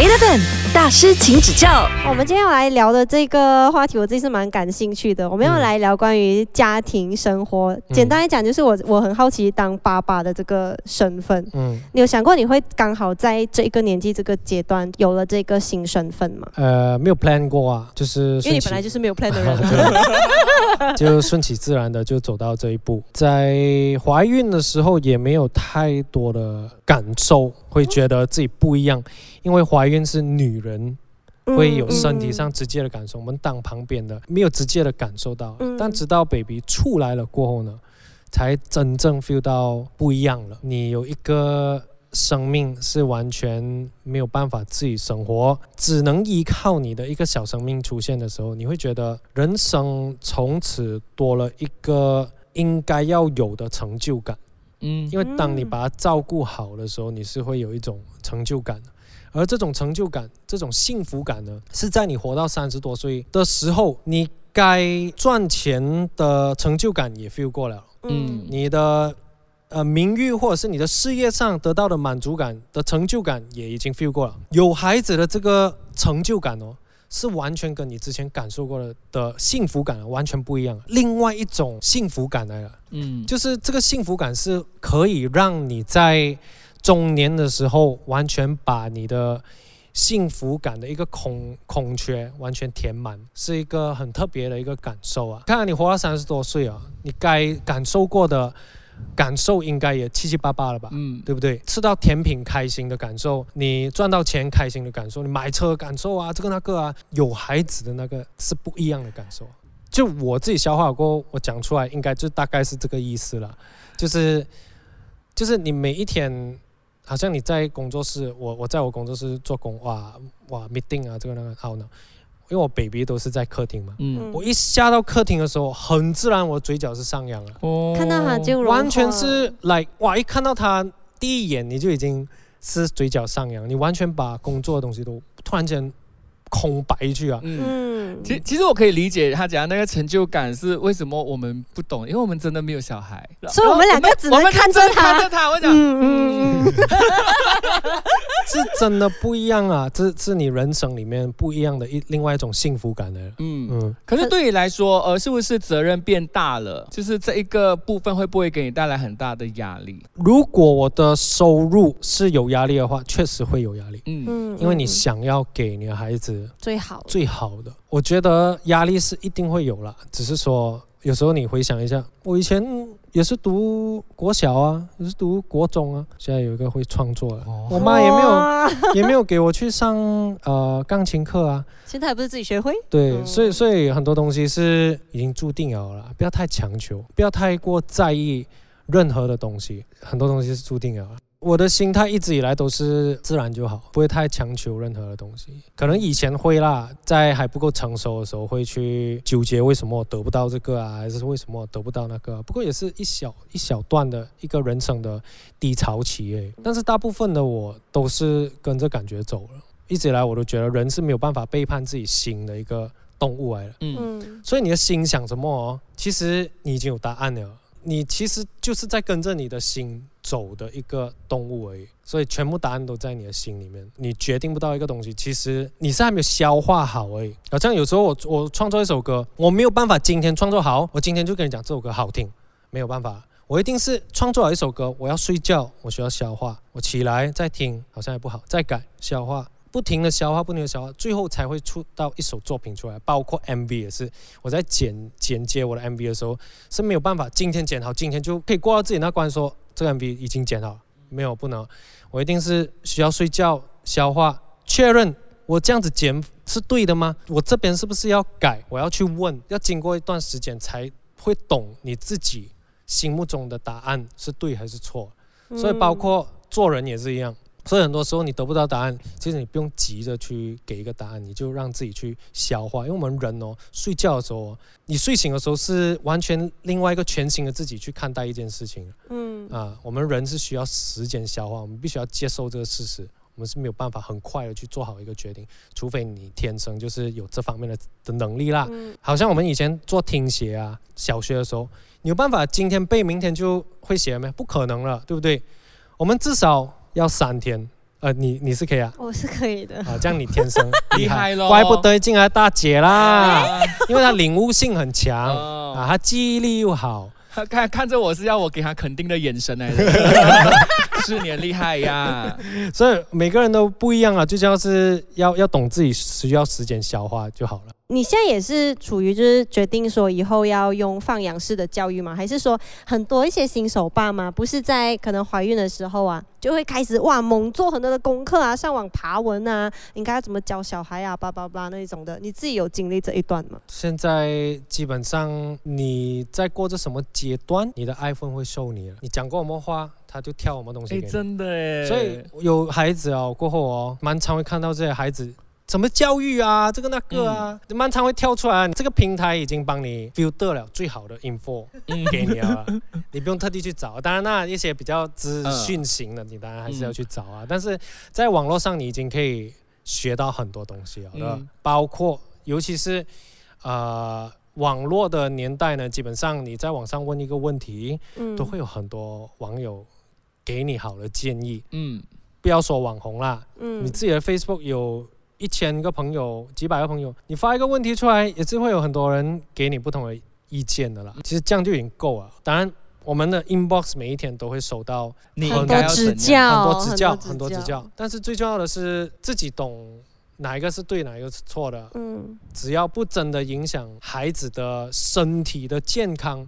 8 of them. 大师，请指教。我们今天要来聊的这个话题，我自己是蛮感兴趣的。我们要来聊关于家庭生活。简单来讲，就是我我很好奇当爸爸的这个身份。嗯，你有想过你会刚好在这一个年纪这个阶段有了这个新身份吗？呃，没有 plan 过啊，就是因为你本来就是没有 plan 的人，就顺其自然的就走到这一步。在怀孕的时候也没有太多的感受，会觉得自己不一样，因为怀孕是女人。会有身体上直接的感受，我们当旁边的没有直接的感受到，但直到 baby 出来了过后呢，才真正 feel 到不一样了。你有一个生命是完全没有办法自己生活，只能依靠你的一个小生命出现的时候，你会觉得人生从此多了一个应该要有的成就感。嗯，因为当你把它照顾好的时候，你是会有一种成就感的。而这种成就感、这种幸福感呢，是在你活到三十多岁的时候，你该赚钱的成就感也 feel 过了。嗯，你的呃名誉或者是你的事业上得到的满足感的成就感也已经 feel 过了。有孩子的这个成就感哦，是完全跟你之前感受过的的幸福感完全不一样。另外一种幸福感来了，嗯，就是这个幸福感是可以让你在。中年的时候，完全把你的幸福感的一个空空缺完全填满，是一个很特别的一个感受啊！看看你活到三十多岁啊，你该感受过的感受应该也七七八八了吧？嗯，对不对？吃到甜品开心的感受，你赚到钱开心的感受，你买车感受啊，这个那个啊，有孩子的那个是不一样的感受。就我自己消化过，我讲出来应该就大概是这个意思了，就是就是你每一天。好像你在工作室，我我在我工作室做工，哇哇 meeting 啊，这个那个好呢，因为我 baby 都是在客厅嘛，嗯，我一下到客厅的时候，很自然我嘴角是上扬了，哦，看到他就完全是 like 哇，一看到他第一眼你就已经是嘴角上扬，你完全把工作的东西都突然间。空白一句啊，嗯，其其实我可以理解他讲那个成就感是为什么我们不懂，因为我们真的没有小孩，所以我们两个只能看着他，看着他，我讲，真的不一样啊，这是你人生里面不一样的一另外一种幸福感的，嗯嗯。可是对你来说，呃，是不是责任变大了？就是这一个部分会不会给你带来很大的压力？如果我的收入是有压力的话，确实会有压力，嗯嗯，因为你想要给你的孩子。最好最好的，我觉得压力是一定会有了，只是说有时候你回想一下，我以前也是读国小啊，也是读国中啊，现在有一个会创作了，我妈也没有 也没有给我去上呃钢琴课啊，现在还不是自己学会？对，所以所以很多东西是已经注定了了，不要太强求，不要太过在意任何的东西，很多东西是注定了。我的心态一直以来都是自然就好，不会太强求任何的东西。可能以前会啦，在还不够成熟的时候会去纠结为什么我得不到这个啊，还是为什么我得不到那个。不过也是一小一小段的一个人生的低潮期诶。但是大部分的我都是跟着感觉走了。一直以来我都觉得人是没有办法背叛自己心的一个动物来的。嗯，所以你的心想什么，其实你已经有答案了。你其实就是在跟着你的心走的一个动物而已，所以全部答案都在你的心里面。你决定不到一个东西，其实你是还没有消化好而已。好像有时候我我创作一首歌，我没有办法今天创作好，我今天就跟你讲这首歌好听，没有办法。我一定是创作好一首歌，我要睡觉，我需要消化，我起来再听，好像也不好，再改消化。不停的消化，不停的消化，最后才会出到一首作品出来。包括 MV 也是，我在剪剪接我的 MV 的时候是没有办法今天剪好，今天就可以过到自己那关，说这个 MV 已经剪好，没有不能。我一定是需要睡觉消化，确认我这样子剪是对的吗？我这边是不是要改？我要去问，要经过一段时间才会懂你自己心目中的答案是对还是错。所以包括做人也是一样。所以很多时候你得不到答案，其实你不用急着去给一个答案，你就让自己去消化。因为我们人哦，睡觉的时候，你睡醒的时候是完全另外一个全新的自己去看待一件事情。嗯啊，我们人是需要时间消化，我们必须要接受这个事实，我们是没有办法很快的去做好一个决定，除非你天生就是有这方面的的能力啦。好像我们以前做听写啊，小学的时候，你有办法今天背，明天就会写没？不可能了，对不对？我们至少。要三天，呃，你你是可以啊，我是可以的。啊，这样你天生 厉害咯怪不得进来大姐啦，因为她领悟性很强哦啊，她记忆力又好。他看看着我是要我给他肯定的眼神来的，是你很厉害呀。所以每个人都不一样啊，最重要是要要懂自己需要时间消化就好了。你现在也是处于就是决定说以后要用放养式的教育吗？还是说很多一些新手爸妈不是在可能怀孕的时候啊，就会开始哇猛做很多的功课啊，上网爬文啊，应该要怎么教小孩啊，叭叭叭那一种的，你自己有经历这一段吗？现在基本上你在过着什么阶段，你的 iPhone 会受你了。你讲过什么话，他就跳什么东西哎，给你。真的哎。所以有孩子哦，过后哦，蛮常会看到这些孩子怎么教育啊，这个那个啊，蛮常会跳出来。这个平台已经帮你 filter 了最好的 info 嗯给你了，你不用特地去找。当然，那一些比较资讯型的，你当然还是要去找啊。但是在网络上，你已经可以学到很多东西了的，嗯包括尤其是呃。网络的年代呢，基本上你在网上问一个问题，嗯都会有很多网友给你好的建议。嗯，不要说网红啦，嗯你自己的 Facebook 有一千个朋友、几百个朋友，你发一个问题出来，也是会有很多人给你不同的意见的啦。其实这样就已经够了。当然，我们的 inbox 每一天都会收到你很多指教，很多指教、很很多指教，但是最重要的是自己懂哪一个是对，哪一个是错的。嗯，只要不真的影响孩子的身体的健康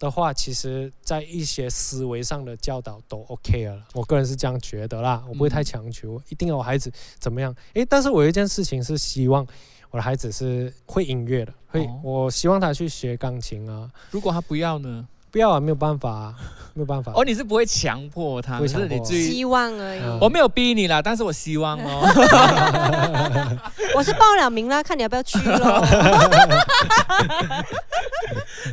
的话，其实在一些思维上的教导都 OK 了。我个人是这样觉得啦，我不会太强求，一定要我孩子怎么样。诶，但是我有一件事情是希望我的孩子是会音乐的，会，哦我希望他去学钢琴啊。如果他不要呢？不要啊，没有办法、啊，没有办法。哦，你是不会强迫他，可不是你自己希望而已。嗯我没有逼你啦，但是我希望哦。我是报了名啦，看你要不要去咯。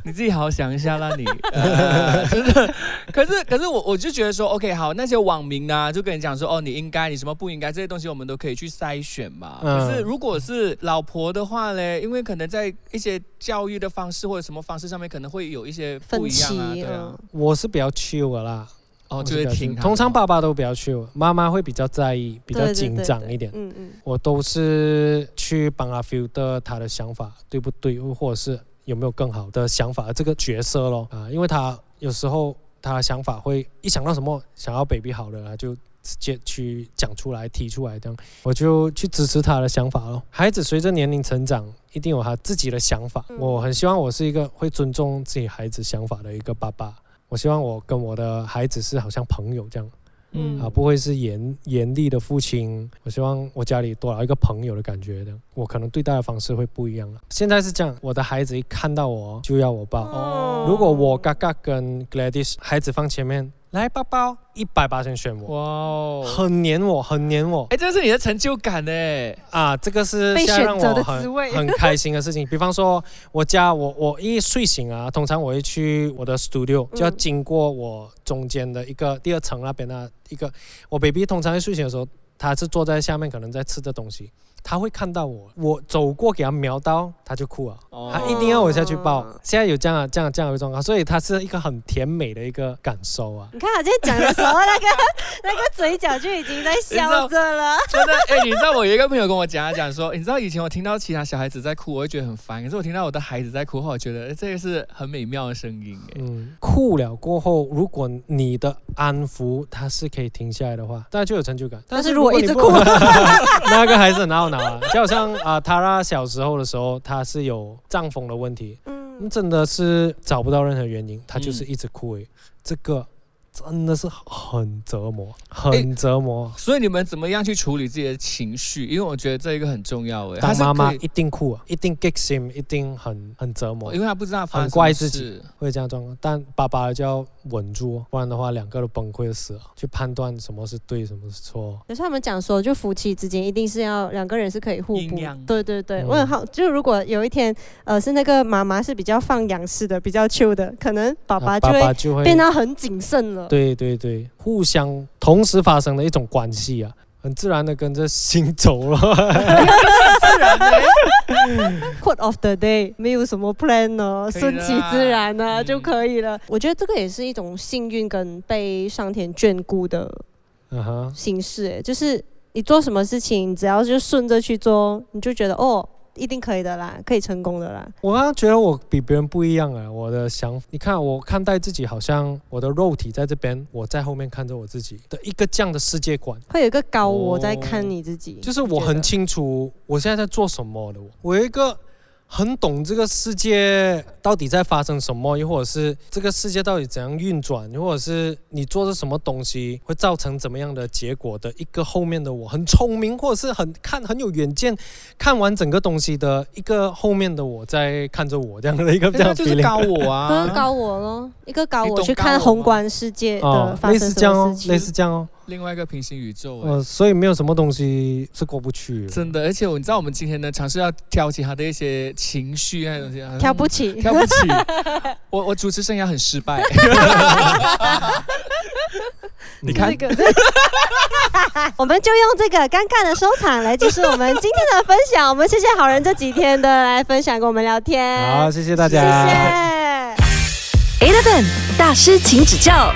你自己好好想一下啦你，呃真的。可是可是我我就觉得说，OK，好，那些网民呢、就跟你讲说，哦，你应该，你什么不应该，这些东西我们都可以去筛选嘛。嗯可是如果是老婆的话嘞，因为可能在一些教育的方式或者什么方式上面，可能会有一些不一样对啊嗯。我是比较 chill 的啦，哦，就是听通常爸爸都比较 chill，妈妈会比较在意，比较紧张一点。嗯嗯。我都是去帮他 filter 他的想法对不对，或者是有没有更好的想法这个角色咯啊，因为他有时候他的想法会一想到什么想要 baby 好的，他就直接去讲出来提出来，这样我就去支持他的想法咯。孩子随着年龄成长，一定有他自己的想法，嗯我很希望我是一个会尊重自己孩子想法的一个爸爸。我希望我跟我的孩子是好像朋友这样。嗯啊，不会是严严厉的父亲。我希望我家里多了一个朋友的感觉的，我可能对待的方式会不一样了。现在是这样，我的孩子一看到我就要我抱。哦如果我嘎嘎跟 Gladys 孩子放前面来包包，一百八先选我，哇哦，很黏我，很黏我哎，这是你的成就感呢。啊！这个是被现在让选择的我很滋味很开心的事情。比方说，我家我我一睡醒啊，通常我会去我的 studio，就要嗯经过我中间的一个第二层那边的一个，我 baby 通常在睡醒的时候，他是坐在下面，可能在吃着东西，他会看到我，我走过给他瞄到，他就哭了。哦他一定要我下去抱哦，现在有这样的这样这样的状况，所以他是一个很甜美的一个感受啊。你看我今天讲的时候，那个 那个嘴角就已经在笑着了。真的，哎、你知道我有一个朋友跟我讲，他讲说，你知道以前我听到其他小孩子在哭，我会觉得很烦，可是我听到我的孩子在哭后，我觉得、哎这个是很美妙的声音，哎、嗯，哭了过后，如果你的安抚他是可以停下来的话，大家就有成就感。但是如果一直哭 那个还是很懊恼啊。就好像啊，塔拉小时候的时候，他是有胀风的问题，嗯，真的是找不到任何原因，他就是一直哭诶。这个真的是很折磨，很折磨。所以你们怎么样去处理自己的情绪？因为我觉得这一个很重要，哎，当妈妈一定哭啊，一定 get him，一定很很折磨因，为他不知道发生很怪什么自己事，会这样状况。但爸爸就要稳住，不然的话两个都崩溃死了，去判断什么是对，什么是错。可是他们讲说，就夫妻之间一定是要两个人是可以互补。对对对，嗯我很好，就如果有一天，呃，是那个妈妈是比较放养式的，比较 chill 的，可能爸爸啊就会就会变得很谨慎了。对对对，互相同时发生的一种关系啊，很自然的跟着心走了。自然的。Quote of the day，没有什么 plan 呢，顺其自然呢、嗯就可以了。我觉得这个也是一种幸运跟被上天眷顾的形式，哎，就是你做什么事情，只要就顺着去做，你就觉得哦。一定可以的啦，可以成功的啦。我刚刚觉得我比别人不一样啊，我的想，你看我看待自己，好像我的肉体在这边，我在后面看着我自己的一个这样的世界观，会有一个高我在看你自己，就是我很清楚我现在在做什么的，我有一个。很懂这个世界到底在发生什么，又或者是这个世界到底怎样运转，又或者是你做的什么东西会造成怎么样的结果的一个后面的我，很聪明或者是很看很有远见，看完整个东西的一个后面的我在看着我这样的一个这样就是高我啊，是高我咯，一个高我去看宏观世界的发生什么事情，类似这样哦。另外一个平行宇宙，呃，所以没有什么东西是过不去。真的，而且我你知道，我们今天呢，尝试要挑起他的一些情绪那些东西，挑不起，挑不起。我我主持生涯很失败。你看，我们就用这个尴尬的收场来结束我们今天的分享。我们谢谢好人这几天的来分享跟我们聊天。好，谢谢大家。谢谢。Eleven 大师，请指教。